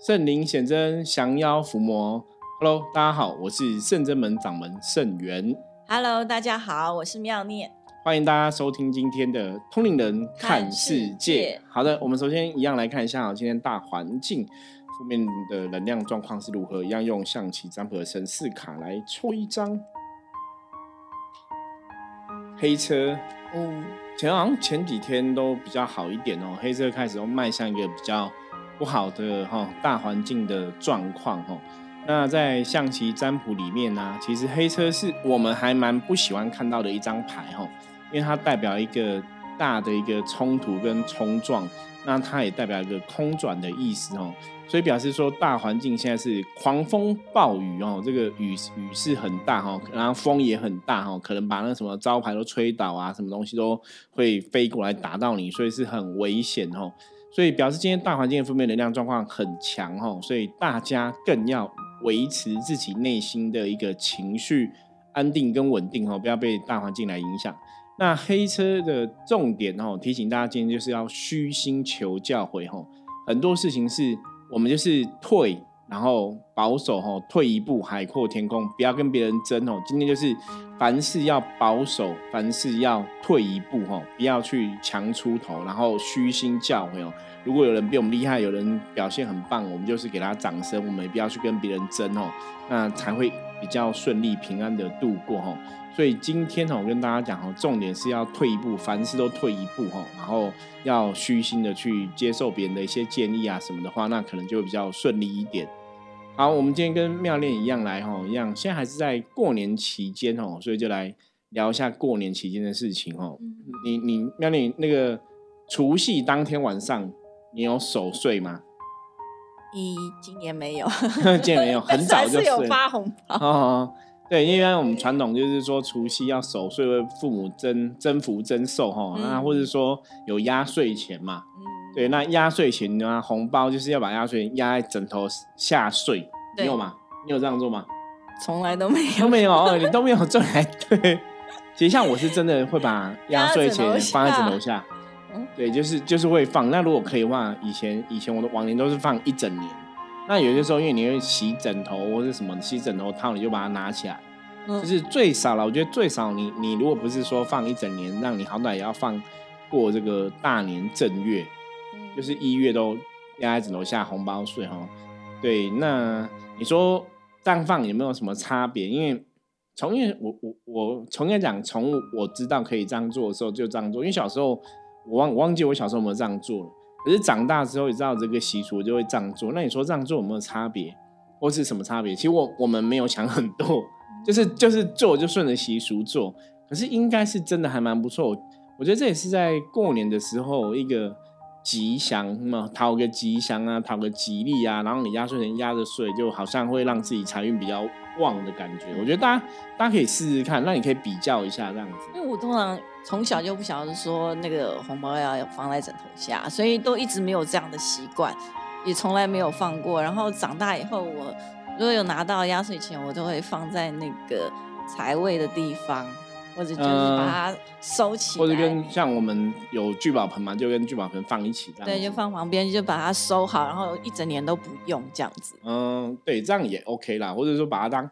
圣灵显真，降妖伏魔。Hello，大家好，我是圣真门掌门圣元。Hello，大家好，我是妙念。欢迎大家收听今天的通灵人看世界。好的，我们首先一样来看一下今天大环境负面的能量状况是如何。一样用象棋占卜的神四卡来抽一张黑车。哦，前好像前几天都比较好一点哦，黑车开始都迈向一个比较。不好的哈大环境的状况哈，那在象棋占卜里面呢，其实黑车是我们还蛮不喜欢看到的一张牌哈，因为它代表一个大的一个冲突跟冲撞，那它也代表一个空转的意思哦，所以表示说大环境现在是狂风暴雨哦，这个雨雨势很大哈，然后风也很大哈，可能把那什么招牌都吹倒啊，什么东西都会飞过来打到你，所以是很危险哦。所以表示今天大环境的负面能量状况很强哦，所以大家更要维持自己内心的一个情绪安定跟稳定哦，不要被大环境来影响。那黑车的重点哦，提醒大家今天就是要虚心求教诲哦，很多事情是我们就是退。然后保守哈，退一步海阔天空，不要跟别人争哦。今天就是凡事要保守，凡事要退一步哈，不要去强出头，然后虚心教诲哦。如果有人比我们厉害，有人表现很棒，我们就是给他掌声，我们也不要去跟别人争哦，那才会比较顺利平安的度过哈。所以今天，我跟大家讲哦，重点是要退一步，凡事都退一步哈，然后要虚心的去接受别人的一些建议啊什么的话，那可能就会比较顺利一点。好，我们今天跟妙恋一样来哈，一样，现在还是在过年期间哦，所以就来聊一下过年期间的事情哦。你你妙恋那个除夕当天晚上，你有守岁吗？一今年没有，今年没有，很早就有发红包。对，因为我们传统就是说除夕要守岁为父母增增福增寿哈，那或者说有压岁钱嘛。对，那压岁钱啊？红包就是要把压岁钱压在枕头下睡，你有吗？你有这样做吗？从来都没有，都没有，你都没有 做来。对，其实像我是真的会把压岁钱放在枕头下，对，就是就是会放。那如果可以的话，以前以前我的往年都是放一整年。那有些时候因为你会洗枕头或者什么洗枕头套，你就把它拿起来，就是最少了。我觉得最少你你如果不是说放一整年，让你好歹也要放过这个大年正月。就是一月都压在枕头下红包税哈，对，那你说这样放有没有什么差别？因为从业我我我从来讲，从我知道可以这样做的时候就这样做，因为小时候我忘我忘记我小时候有没有这样做了，可是长大之后也知道这个习俗就会这样做。那你说这样做有没有差别，或是什么差别？其实我我们没有想很多，就是就是做就顺着习俗做，可是应该是真的还蛮不错。我觉得这也是在过年的时候一个。吉祥嘛，讨个吉祥啊，讨个吉利啊，然后你压岁钱压着睡，就好像会让自己财运比较旺的感觉。我觉得大家大家可以试试看，那你可以比较一下这样子。因为我通常从小就不晓得说那个红包要放在枕头下，所以都一直没有这样的习惯，也从来没有放过。然后长大以后，我如果有拿到压岁钱，我都会放在那个财位的地方。或者就是把它收起来，或者跟像我们有聚宝盆嘛，就跟聚宝盆放一起，这样对，就放旁边，就把它收好，然后一整年都不用这样子。嗯，对，这样也 OK 啦，或者说把它当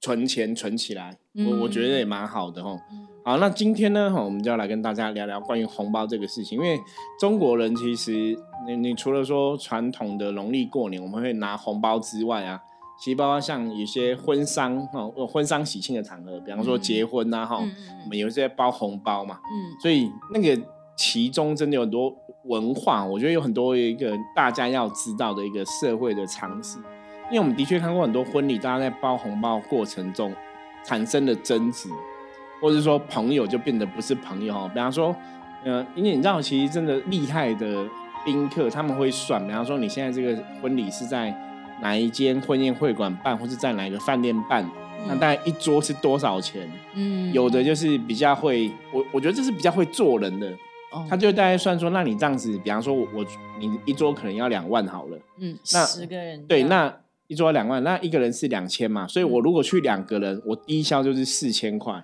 存钱存起来，我我觉得也蛮好的哈。好，那今天呢，我们就要来跟大家聊聊关于红包这个事情，因为中国人其实，你你除了说传统的农历过年我们会拿红包之外啊。其实包括像有些婚丧哈，婚丧喜庆的场合，比方说结婚呐哈，我们有些包红包嘛，嗯，所以那个其中真的有很多文化，我觉得有很多一个大家要知道的一个社会的常识，因为我们的确看过很多婚礼，大家在包红包过程中产生的争执，或者说朋友就变得不是朋友哈，比方说，呃，因为你知道，其实真的厉害的宾客他们会算，比方说你现在这个婚礼是在。哪一间婚宴会馆办，或是在哪一个饭店办？那大概一桌是多少钱？嗯，有的就是比较会，我我觉得这是比较会做人的，他就大概算说，那你这样子，比方说我我你一桌可能要两万好了，嗯，那十个人对，那一桌两万，那一个人是两千嘛，所以我如果去两个人，我低消就是四千块，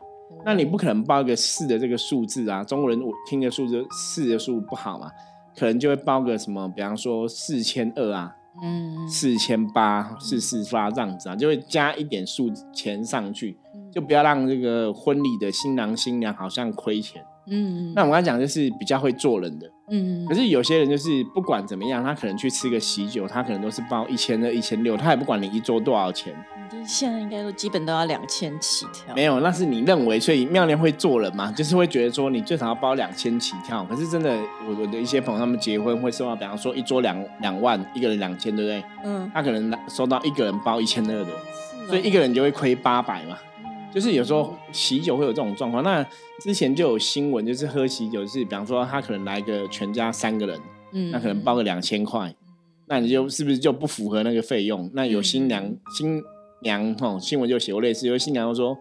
那你不可能报一个四的这个数字啊，中国人我听的数字四的数不好嘛，可能就会报个什么，比方说四千二啊。嗯，四千八四四发这样子啊，就会加一点数钱上去，就不要让这个婚礼的新郎新娘好像亏钱。嗯，那我刚才讲就是比较会做人的，嗯，可是有些人就是不管怎么样，他可能去吃个喜酒，他可能都是包一千二、一千六，他也不管你一桌多少钱。现在应该都基本都要两千起跳。没有，那是你认为，所以妙莲会做人嘛，就是会觉得说你最少要包两千起跳。可是真的，我我的一些朋友他们结婚会收到，比方说一桌两两万，一个人两千，对不对？嗯。他可能收到一个人包一千二的，所以一个人就会亏八百嘛。就是有时候喜酒会有这种状况，那之前就有新闻，就是喝喜酒是，比方说他可能来个全家三个人，嗯，那可能包个两千块，那你就是不是就不符合那个费用？那有新娘新娘哈，新闻就写过类似，有新娘说，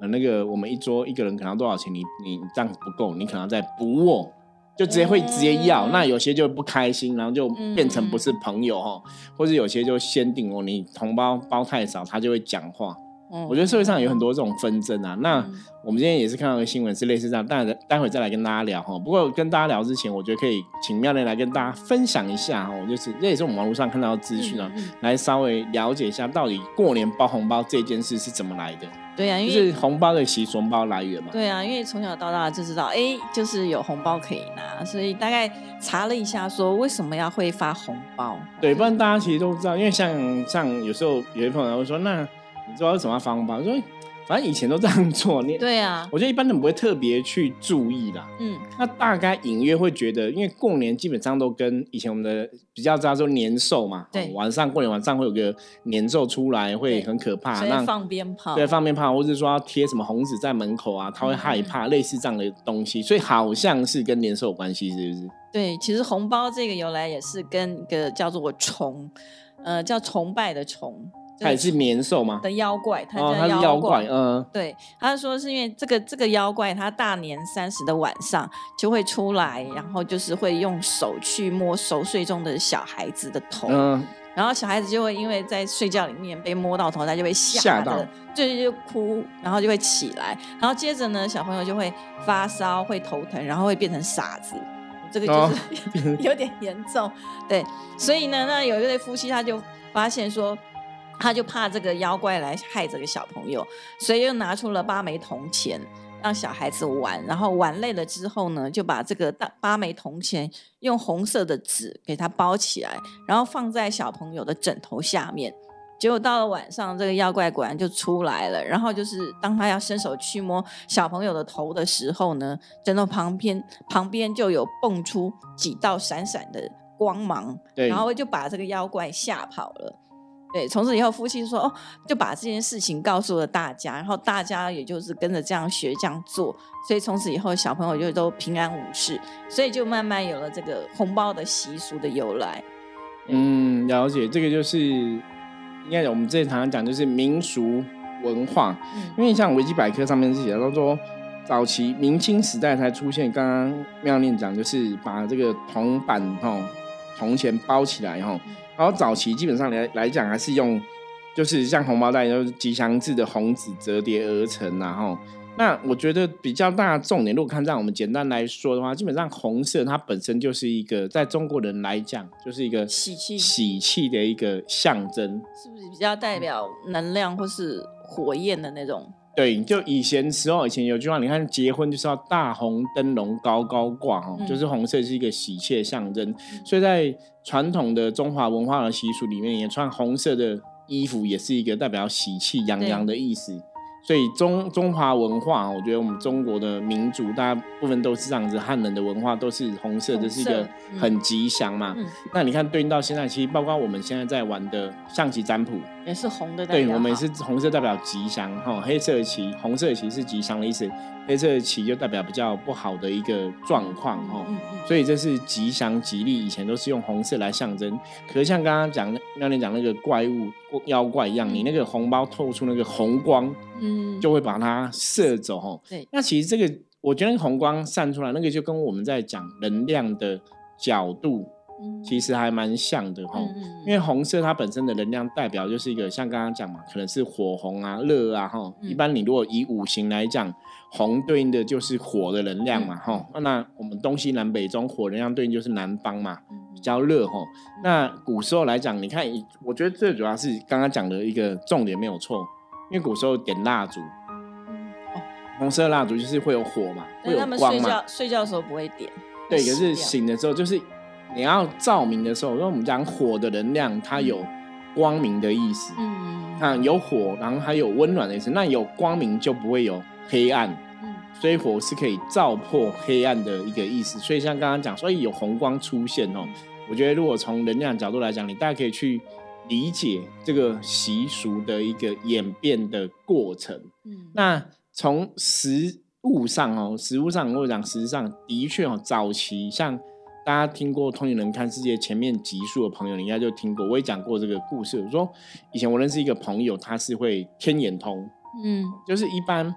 呃，那个我们一桌一个人可能多少钱？你你这样不够，你可能再补我，就直接会直接要。那有些就不开心，然后就变成不是朋友哈，或者有些就先定哦，你同胞包太少，他就会讲话。我觉得社会上有很多这种纷争啊。那我们今天也是看到个新闻，是类似这样。待待会再来跟大家聊哈。不过跟大家聊之前，我觉得可以请妙莲来跟大家分享一下哈。就是这也是我们网络上看到的资讯啊，来稍微了解一下到底过年包红包这件事是怎么来的。对啊，就是红包的习俗、红包来源嘛。对啊，因为从小到大就知道，哎，就是有红包可以拿，所以大概查了一下，说为什么要会发红包。对，不然大家其实都知道，因为像像有时候有些朋友会说那。你知道为什么要发红包？因为反正以前都这样做。你对啊，我觉得一般人不会特别去注意啦。嗯，那大概隐约会觉得，因为过年基本上都跟以前我们的比较知道说年兽嘛。对，晚上过年晚上会有个年兽出来，会很可怕。那放鞭炮。对，放鞭炮，或者说要贴什么红纸在门口啊，他会害怕，类似这样的东西。所以好像是跟年兽有关系，是不是？对，其实红包这个由来也是跟一个叫做崇，呃，叫崇拜的崇。它也是年兽吗？的妖怪，它叫妖怪。嗯，对，他说是因为这个这个妖怪，他大年三十的晚上就会出来，然后就是会用手去摸熟睡中的小孩子的头，嗯，然后小孩子就会因为在睡觉里面被摸到头，他就会吓到，就就哭，然后就会起来，然后接着呢，小朋友就会发烧、会头疼，然后会变成傻子，这个就是 有点严重。对，所以呢，那有一对夫妻他就发现说。他就怕这个妖怪来害这个小朋友，所以又拿出了八枚铜钱让小孩子玩，然后玩累了之后呢，就把这个大八枚铜钱用红色的纸给它包起来，然后放在小朋友的枕头下面。结果到了晚上，这个妖怪果然就出来了。然后就是当他要伸手去摸小朋友的头的时候呢，枕头旁边旁边就有蹦出几道闪闪的光芒，然后就把这个妖怪吓跑了。对，从此以后夫妻说哦，就把这件事情告诉了大家，然后大家也就是跟着这样学这样做，所以从此以后小朋友就都平安无事，所以就慢慢有了这个红包的习俗的由来。嗯，了解，这个就是应该我们之前常常讲，就是民俗文化。嗯，因为像维基百科上面是写到说，早期明清时代才出现，刚刚妙念讲就是把这个铜板哈铜钱包起来哈。然后早期基本上来来讲，还是用就是像红包袋，就是吉祥字的红纸折叠而成，然后那我觉得比较大的重点，如果看这样，我们简单来说的话，基本上红色它本身就是一个在中国人来讲，就是一个喜气。喜气的一个象征，是不是比较代表能量或是火焰的那种？对，就以前时候，以前有句话，你看结婚就是要大红灯笼高高挂，哦，就是红色是一个喜气的象征，所以在传统的中华文化的习俗里面，也穿红色的衣服也是一个代表喜气洋洋的意思。所以中中华文化，我觉得我们中国的民族大部分都是这样子，汉人的文化都是红色，这是一个很吉祥嘛。那你看对应到现在，其实包括我们现在在玩的象棋占卜，也是红的。对，我们也是红色代表吉祥哈，黑色的旗，红色的旗是吉祥的意思。黑色的旗就代表比较不好的一个状况哈，所以这是吉祥吉利，以前都是用红色来象征。可是像刚刚讲，妙莲讲那个怪物妖怪一样，你那个红包透出那个红光，嗯，就会把它射走哈。对，那其实这个我觉得红光散出来，那个就跟我们在讲能量的角度。其实还蛮像的哈，因为红色它本身的能量代表就是一个像刚刚讲嘛，可能是火红啊、热啊哈。一般你如果以五行来讲，红对应的就是火的能量嘛哈。那我们东西南北中火能量对应就是南方嘛，比较热哈。那古时候来讲，你看，我觉得最主要是刚刚讲的一个重点没有错，因为古时候点蜡烛，哦，红色蜡烛就是会有火嘛，会有光嘛。睡觉的时候不会点。对，可是醒的时候就是你要照明的时候，因为我们讲火的能量，它有光明的意思。嗯，看有火，然后还有温暖的意思。那有光明就不会有黑暗。嗯，所以火是可以照破黑暗的一个意思。所以像刚刚讲，所以有红光出现哦。我觉得如果从能量角度来讲，你大家可以去理解这个习俗的一个演变的过程。嗯，那从实。物上哦，实物上或者讲实质上的确哦，早期像大家听过《通灵人看世界》前面集数的朋友，你应该就听过。我也讲过这个故事。我说以前我认识一个朋友，他是会天眼通，嗯，就是一般。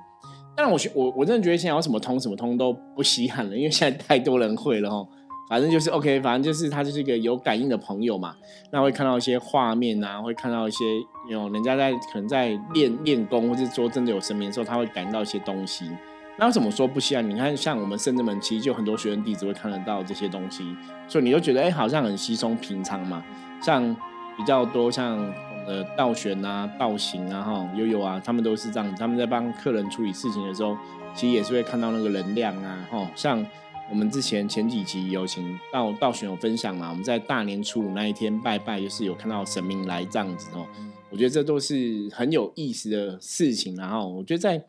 但我学我我真的觉得现在有什么通什么通都不稀罕了，因为现在太多人会了哦。反正就是 OK，反正就是他就是一个有感应的朋友嘛。那会看到一些画面啊，会看到一些有人家在可能在练练功，或者说真的有神明的时候，他会感应到一些东西。那怎么说不稀罕？你看，像我们圣智门，其实就很多学生弟子会看得到这些东西，所以你就觉得，哎，好像很稀松平常嘛。像比较多像呃道玄啊、道行啊、哈悠悠啊，他们都是这样。他们在帮客人处理事情的时候，其实也是会看到那个能量啊，哈。像我们之前前几集有请道道玄有分享嘛，我们在大年初五那一天拜拜，就是有看到神明来这样子哦。我觉得这都是很有意思的事情，然后我觉得在。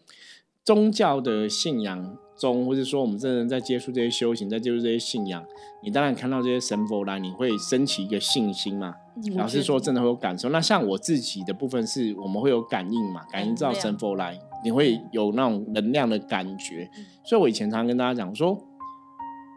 宗教的信仰中，或者说我们真的在接触这些修行，在接触这些信仰，你当然看到这些神佛来，你会升起一个信心嘛？老实说，真的会有感受。那像我自己的部分是，我们会有感应嘛？感应到神佛来，你会有那种能量的感觉。所以我以前常常跟大家讲说，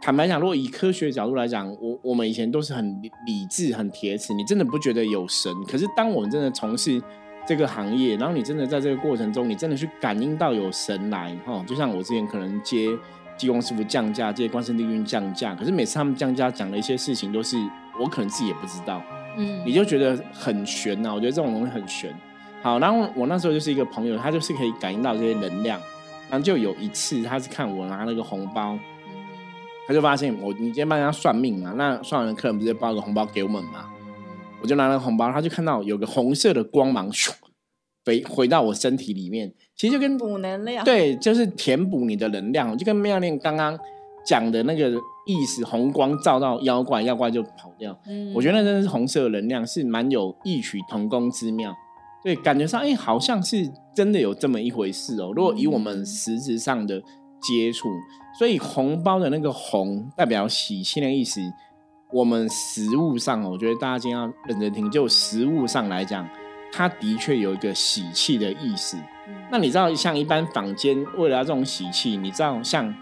坦白讲，如果以科学角度来讲，我我们以前都是很理智、很铁齿，你真的不觉得有神。可是当我们真的从事这个行业，然后你真的在这个过程中，你真的去感应到有神来哈，就像我之前可能接济公师傅降价，接关圣帝君降价，可是每次他们降价讲的一些事情，都是我可能自己也不知道，嗯，你就觉得很悬呐。我觉得这种东西很悬。好，然后我那时候就是一个朋友，他就是可以感应到这些能量，然后就有一次他是看我拿那个红包，他就发现我，你今天帮人家算命嘛，那算完客人不是包个红包给我们嘛？我就拿了红包，他就看到有个红色的光芒，咻，回回到我身体里面，其实就跟补能量，对，就是填补你的能量，就跟妙念刚刚讲的那个意思，红光照到妖怪，妖怪就跑掉。嗯，我觉得那真的是红色的能量，是蛮有异曲同工之妙。对，感觉上，哎，好像是真的有这么一回事哦。如果以我们实质上的接触，所以红包的那个红代表喜庆的意思。我们食物上，我觉得大家今天要认真听。就食物上来讲，它的确有一个喜气的意思。那你知道，像一般坊间为了这种喜气，你知道，像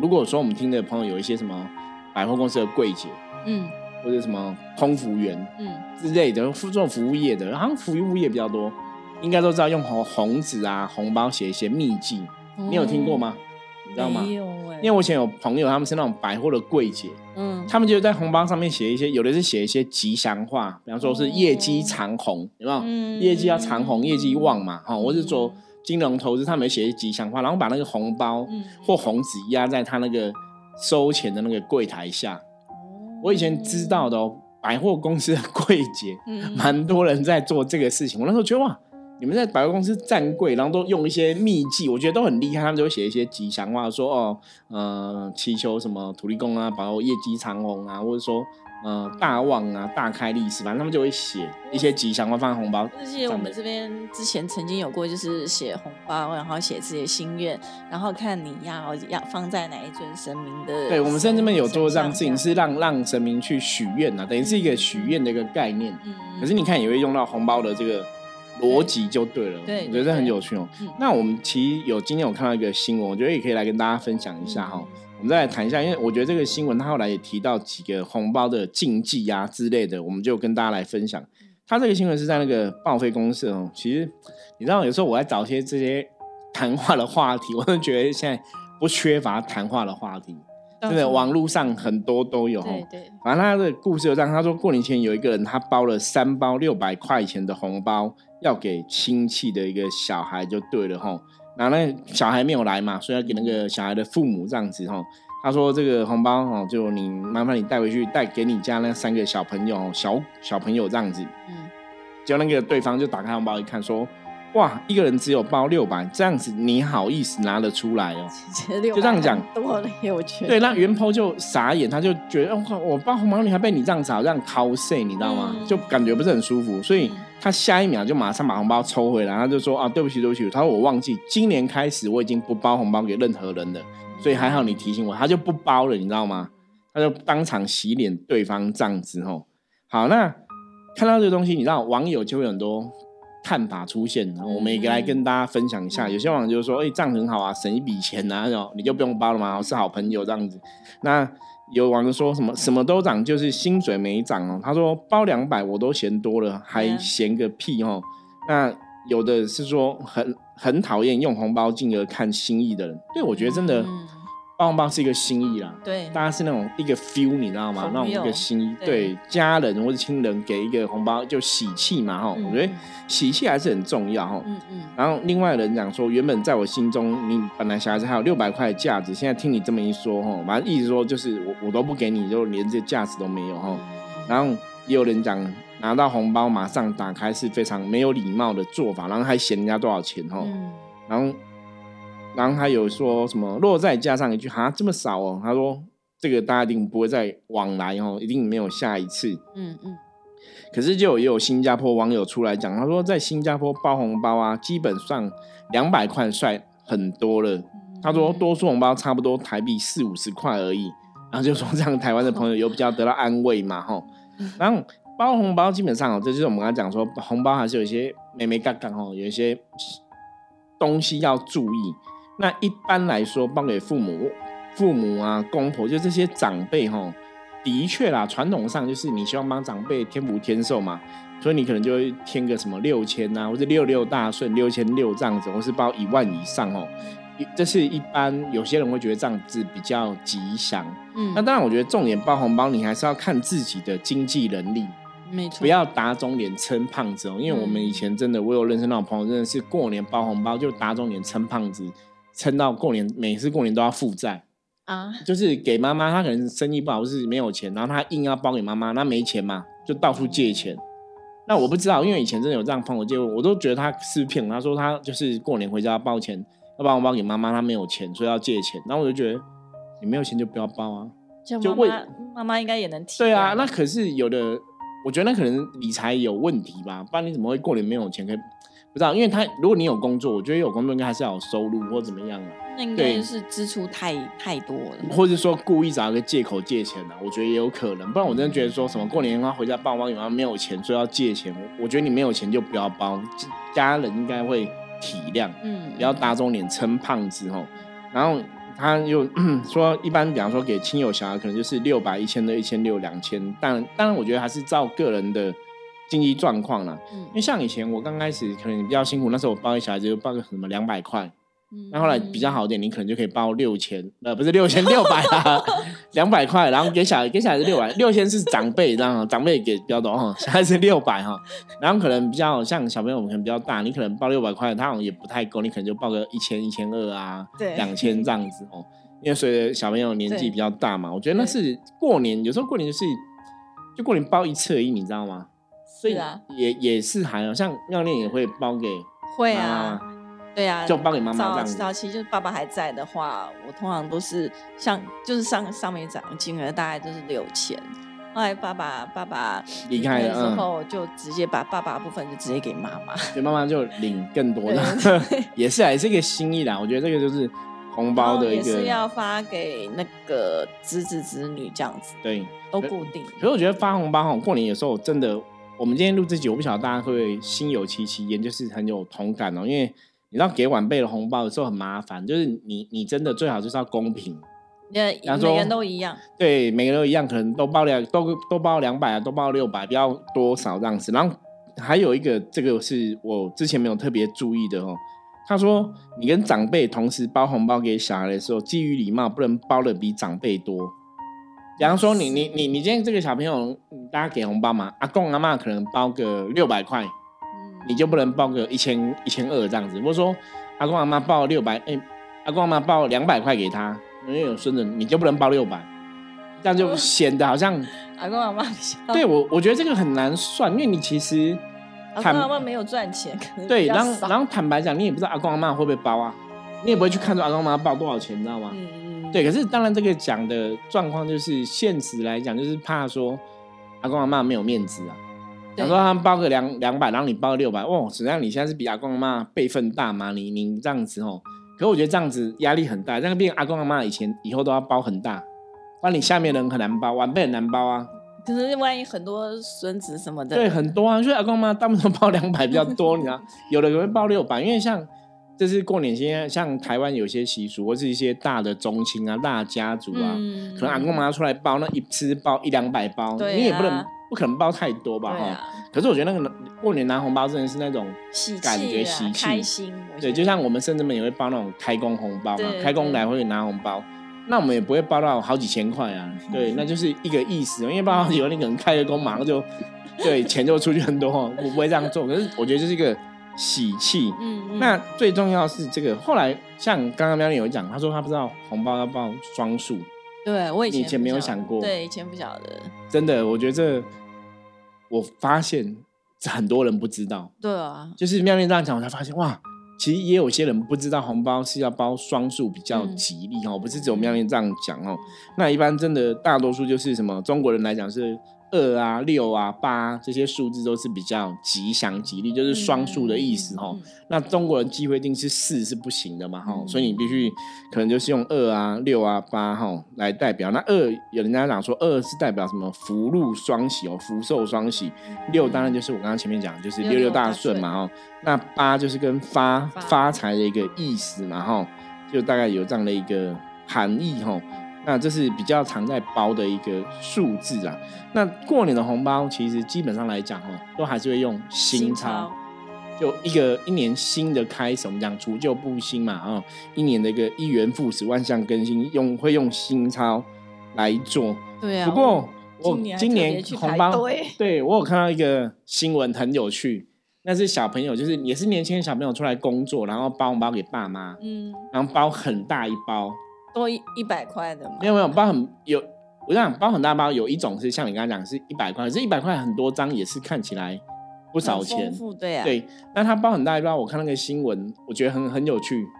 如果说我们听的朋友有一些什么百货公司的柜姐，嗯，或者什么空服员，嗯之类的，做服务业的，好像服务业比较多，应该都知道用红红纸啊、红包写一些秘籍，你有听过吗？你知道吗？因为我以前有朋友，他们是那种百货的柜姐，嗯，他们就在红包上面写一些，有的是写一些吉祥话，比方说是业绩长红，有没有？嗯业绩要长红，业绩旺嘛，哈，我是做金融投资，他们写一些吉祥话，然后把那个红包或红纸压在他那个收钱的那个柜台下。我以前知道的哦，百货公司的柜姐，蛮多人在做这个事情。我那时候觉得哇。你们在百货公司站柜，然后都用一些秘技，我觉得都很厉害。他们就会写一些吉祥话，说哦，呃，祈求什么土地公啊，保佑业绩长虹啊，或者说呃大旺啊，大开利市，反正他们就会写一些吉祥话放在红包。这些我们这边之前曾经有过，就是写红包，然后写自己的心愿，然后看你要要放在哪一尊神明的。对，我们甚至们有做这样事情，是让让神明去许愿啊，等于是一个许愿的一个概念。嗯。可是你看，也会用到红包的这个。逻辑就对了，我觉得很有趣哦。那我们其实有今天有看到一个新闻，我觉得也可以来跟大家分享一下哈。我们再来谈一下，因为我觉得这个新闻他后来也提到几个红包的禁忌啊之类的，我们就跟大家来分享。他这个新闻是在那个报废公司哦。其实你知道，有时候我在找些这些谈话的话题，我都觉得现在不缺乏谈话的话题。真的，网络上很多都有。对对。反正他的故事就这样，他说过年前有一个人，他包了三包六百块钱的红包。要给亲戚的一个小孩就对了哈，然后那小孩没有来嘛，所以要给那个小孩的父母这样子哈。他说这个红包哦，就你麻烦你带回去，带给你家那三个小朋友，小小朋友这样子。嗯，结果那个对方就打开红包一看，说。哇，一个人只有包六百，这样子你好意思拿得出来哦？就这样讲，多了有钱。对，那袁坡就傻眼，他就觉得，我我包红包你还被你这样子，这样 cos，你知道吗？就感觉不是很舒服，所以他下一秒就马上把红包抽回来，他就说啊，对不起，对不起，他说我忘记，今年开始我已经不包红包给任何人了，所以还好你提醒我，他就不包了，你知道吗？他就当场洗脸对方这样子吼。好，那看到这个东西，你知道网友就会很多。看法出现，我们也来跟大家分享一下。有些网友就说：“哎，这样很好啊，省一笔钱啊，然后你就不用包了嘛，是好朋友这样子。”那有网友说什么什么都涨，就是薪水没涨哦。他说包两百我都嫌多了，还嫌个屁哦。那有的是说很很讨厌用红包金额看心意的人，对我觉得真的。包红包是一个心意啦，对，大家是那种一个 feel，你知道吗？那种一个心意，对。家人或者亲人给一个红包就喜气嘛，哈，我觉得喜气还是很重要，哈，嗯嗯。然后另外人讲说，原本在我心中，你本来小孩子还有六百块的价值，现在听你这么一说，哈，反正意思说就是我我都不给你，就连这价值都没有，哈。然后也有人讲拿到红包马上打开是非常没有礼貌的做法，然后还嫌人家多少钱，哈，然后。然后还有说什么，若再加上一句哈这么少哦，他说这个大家一定不会再往来哦，一定没有下一次。嗯嗯。可是就也有新加坡网友出来讲，他说在新加坡包红包啊，基本上两百块算很多了。他说多数红包差不多台币四五十块而已。然后就说这样台湾的朋友有比较得到安慰嘛吼。然后包红包基本上哦，这就是我们刚刚讲说红包还是有一些美眉杠杠哦，有一些东西要注意。那一般来说，包给父母、父母啊、公婆，就这些长辈哈，的确啦，传统上就是你希望帮长辈添福添寿嘛，所以你可能就会添个什么六千啊，或者六六大顺、六千六这样子，或是包一万以上哦。这是一般有些人会觉得这样子比较吉祥。嗯，那当然，我觉得重点包红包，你还是要看自己的经济能力，没错，不要打肿脸撑胖子哦。因为我们以前真的，我有认识那种朋友，真的是过年包红包就打肿脸撑胖子。撑到过年，每次过年都要负债啊！就是给妈妈，她可能生意不好，是没有钱，然后她硬要包给妈妈，那没钱嘛，就到处借钱。那我不知道，因为以前真的有这样朋友借我，我都觉得他是骗我。他说他就是过年回家包钱，要帮我包给妈妈，他没有钱，所以要借钱。然后我就觉得你没有钱就不要包啊，就问妈妈应该也能提对啊，那可是有的，我觉得那可能理财有问题吧，不然你怎么会过年没有钱可以？不知道，因为他如果你有工作，我觉得有工作应该还是要有收入或怎么样啊。那应该是支出太太多了，或者说故意找个借口借钱啊，我觉得也有可能。不然我真的觉得说什么过年他回家包包，有他没有钱，所以要借钱。我觉得你没有钱就不要包，家人应该会体谅，嗯，不要打肿脸撑胖子哦。然后他又 说，一般比方说给亲友小孩，可能就是六百、一千的、一千六、两千。但当然，我觉得还是照个人的。经济状况啦，因为像以前我刚开始可能比较辛苦，那时候我包一小孩子就包个什么两百块，那后来比较好点，你可能就可以包六千，呃，不是六千六百啦，两百块，然后给小孩给小孩子六百，六千是长辈这样，长辈给比较多哈，小孩子六百哈，然后可能比较像小朋友可能比较大，你可能包六百块，他好像也不太够，你可能就报个一千一千二啊，两千这样子哦，因为随着小朋友年纪比较大嘛，我觉得那是过年，有时候过年就是就过年包一次而已，你知道吗？所以也也是还有像妙念也会包给会啊，对啊，就包给妈妈这样。早期就是爸爸还在的话，我通常都是像就是上上面讲金额大概就是六千。后来爸爸爸爸离开了之后，就直接把爸爸部分就直接给妈妈，给妈妈就领更多的，也是还是一个心意啦。我觉得这个就是红包的一个，也是要发给那个侄子侄女这样子，对，都固定。可是我觉得发红包哈，过年有时候真的。我们今天录这集，我不晓得大家会不会心有戚戚焉，就是很有同感哦。因为你知道给晚辈的红包有时候很麻烦，就是你你真的最好就是要公平，呃，每个人都一样，对，每个人都一样，可能都包两都都包两百啊，都包六百，不要多少这样子。然后还有一个，这个是我之前没有特别注意的哦。他说，你跟长辈同时包红包给小孩的时候，基于礼貌，不能包的比长辈多。比方说，你你你你今天这个小朋友，大家给红包嘛？阿公阿妈可能包个六百块，你就不能包个一千一千二这样子。或者说，阿公阿妈包六百，哎，阿公阿妈包两百块给他，因为有孙子，你就不能包六百，这样就显得好像 阿公阿妈对我，我觉得这个很难算，因为你其实阿公阿妈没有赚钱，对，然后然后坦白讲，你也不知道阿公阿妈会不会包啊，你也不会去看出阿公阿妈包多少钱，你知道吗？嗯嗯。对，可是当然这个讲的状况就是现实来讲，就是怕说阿公阿妈没有面子啊。假如说他们包个两两百，然后你包六百，哇，实际上你现在是比阿公阿妈辈分大嘛？你你这样子哦。可我觉得这样子压力很大，这样变阿公阿妈以前以后都要包很大，不然你下面人很难包，晚辈很难包啊。可是万一很多孙子什么的，对，很多啊。所以阿公阿妈大部分包两百比较多，你知道，有的会包六百，因为像这是过年现在像台湾有些习俗，或是一些大的宗亲啊、大家族啊，可能阿公阿妈出来包，那一次包一两百包，你也不能。不可能包太多吧哈，可是我觉得那个过年拿红包真的是那种感觉喜气开心，对，就像我们甚至们也会包那种开工红包嘛，开工来会拿红包，那我们也不会包到好几千块啊，对，那就是一个意思，因为包好几万，你可能开个工马上就对钱就出去很多，我不会这样做，可是我觉得这是一个喜气，嗯，那最重要是这个，后来像刚刚喵有讲，他说他不知道红包要包双数。对，我以前没有想过。对，以前不晓得。真的，我觉得我发现很多人不知道。对啊，就是妙妙这样讲，我才发现哇，其实也有些人不知道红包是要包双数比较吉利哦，不是只有妙面这样讲哦。那一般真的大多数就是什么中国人来讲是。二啊、六啊、八这些数字都是比较吉祥吉利，就是双数的意思哈。那中国人忌讳定是四是不行的嘛哈，所以你必须可能就是用二啊、六啊、八哈来代表。那二有人家讲说二是代表什么福禄双喜哦，福寿双喜。六当然就是我刚刚前面讲，就是六六大顺嘛哈。那八就是跟发发财的一个意思嘛哈，就大概有这样的一个含义哈。那这是比较常在包的一个数字啊。那过年的红包其实基本上来讲哦，都还是会用新钞，就一个一年新的开始，我们讲除旧布新嘛啊，一年的一个一元复始，万象更新，用会用新钞来做。对啊。不过我今年红包，对我有看到一个新闻很有趣，那是小朋友，就是也是年轻的小朋友出来工作，然后包红包给爸妈，嗯，然后包很大一包。多一一百块的吗？没有没有包很有，我想包很大包，有一种是像你刚刚讲是一百块，可是一百块很多张也是看起来不少钱，对啊。对，那他包很大一包，我看那个新闻，我觉得很很有趣。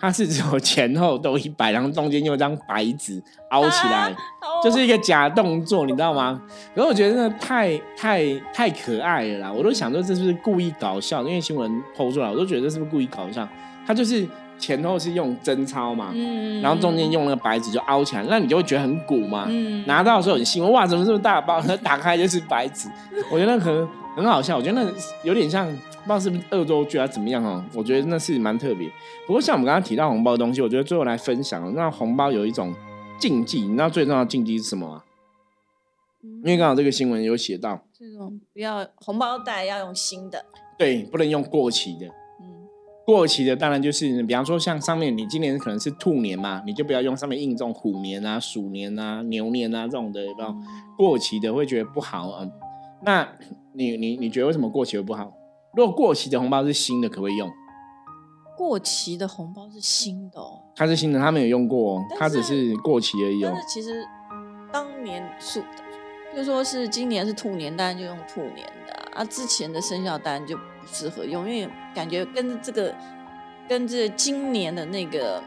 它是只有前后都一百，然后中间用一张白纸凹起来，就是一个假动作，你知道吗？然后我觉得那太太太可爱了啦，我都想说这是不是故意搞笑？因为新闻剖出来，我都觉得这是不是故意搞笑？他就是。前后是用真钞嘛，嗯然后中间用那个白纸就凹起来，那你就会觉得很鼓嘛。嗯拿到的时候很兴奋，哇，怎么这么大包？打开就是白纸，我觉得很很好笑。我觉得那有点像，不知道是不是恶作剧啊，怎么样哦？我觉得那是蛮特别。不过像我们刚刚提到红包的东西，我觉得最后来分享，那红包有一种禁忌，你知道最重要的禁忌是什么吗？因为刚好这个新闻有写到，这种不要红包袋要用新的，对，不能用过期的。过期的当然就是，比方说像上面你今年可能是兔年嘛，你就不要用上面印这种虎年啊、鼠年啊、牛年啊这种的，有没有？过期的会觉得不好啊。那你你你觉得为什么过期会不好？如果过期的红包是新的，可不可以用？过期的红包是新的哦，它是新的，它没有用过，它只是过期而已哦。但是其实当年数，就说是今年是兔年，当然就用兔年的啊，之前的生肖当然就。适合用，因为感觉跟这个跟这今年的那个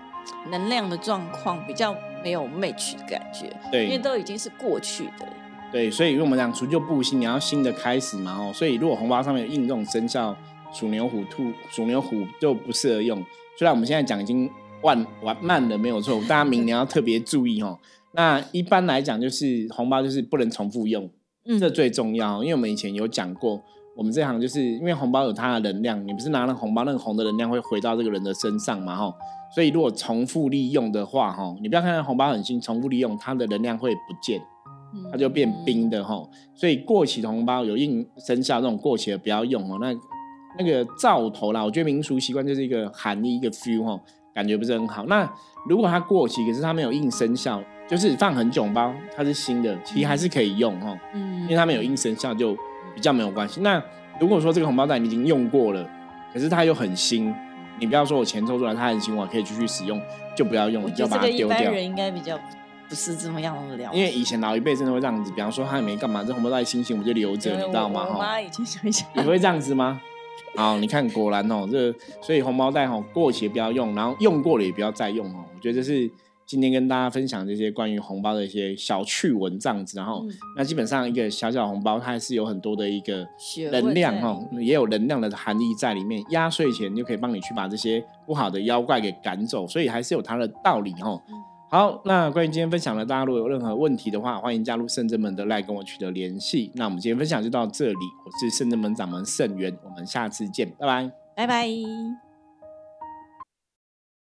能量的状况比较没有 match 的感觉，对，因为都已经是过去的。对，所以因为我们讲除旧布新，你要新的开始嘛，哦，所以如果红包上面印这种生肖鼠牛、虎、兔、鼠牛、虎就不适合用。虽然我们现在讲已经万完慢了，没有错，大家明年要特别注意哦。那一般来讲，就是红包就是不能重复用，嗯，这最重要，因为我们以前有讲过。我们这行就是因为红包有它的能量，你不是拿了红包，那个红的能量会回到这个人的身上嘛？哈，所以如果重复利用的话，哈，你不要看红包很新，重复利用它的能量会不见，它就变冰的哈。所以过期的红包有印生效这种过期的不要用哦。那那个兆头啦，我觉得民俗习惯就是一个含义一个 feel 哈，感觉不是很好。那如果它过期，可是它没有印生效，就是放很久包，它是新的，其实还是可以用哈。嗯，因为它没有印生效就。比较没有关系。那如果说这个红包袋你已经用过了，可是它又很新，你不要说我钱抽出来，它很新，我可以继续使用，就不要用，就把它丢掉。一般人应该比较不是这么样的了。因为以前老一辈真的会这样子，比方说他也没干嘛，这红包袋新鲜，我就留着，你知道吗？我妈以前想想，你会这样子吗？好，你看果然哦，这所以红包袋哦过期不要用，然后用过了也不要再用哦。我觉得这是今天跟大家分享这些关于红包的一些小趣闻这样子。然后那基本上一个小小红包，它还是有很多的一个能量哈，也有能量的含义在里面。压岁钱就可以帮你去把这些不好的妖怪给赶走，所以还是有它的道理哈。好，那关于今天分享的，大家如果有任何问题的话，欢迎加入圣真门的赖跟我取得联系。那我们今天分享就到这里，我是圣真门掌门圣元，我们下次见，拜拜，拜拜。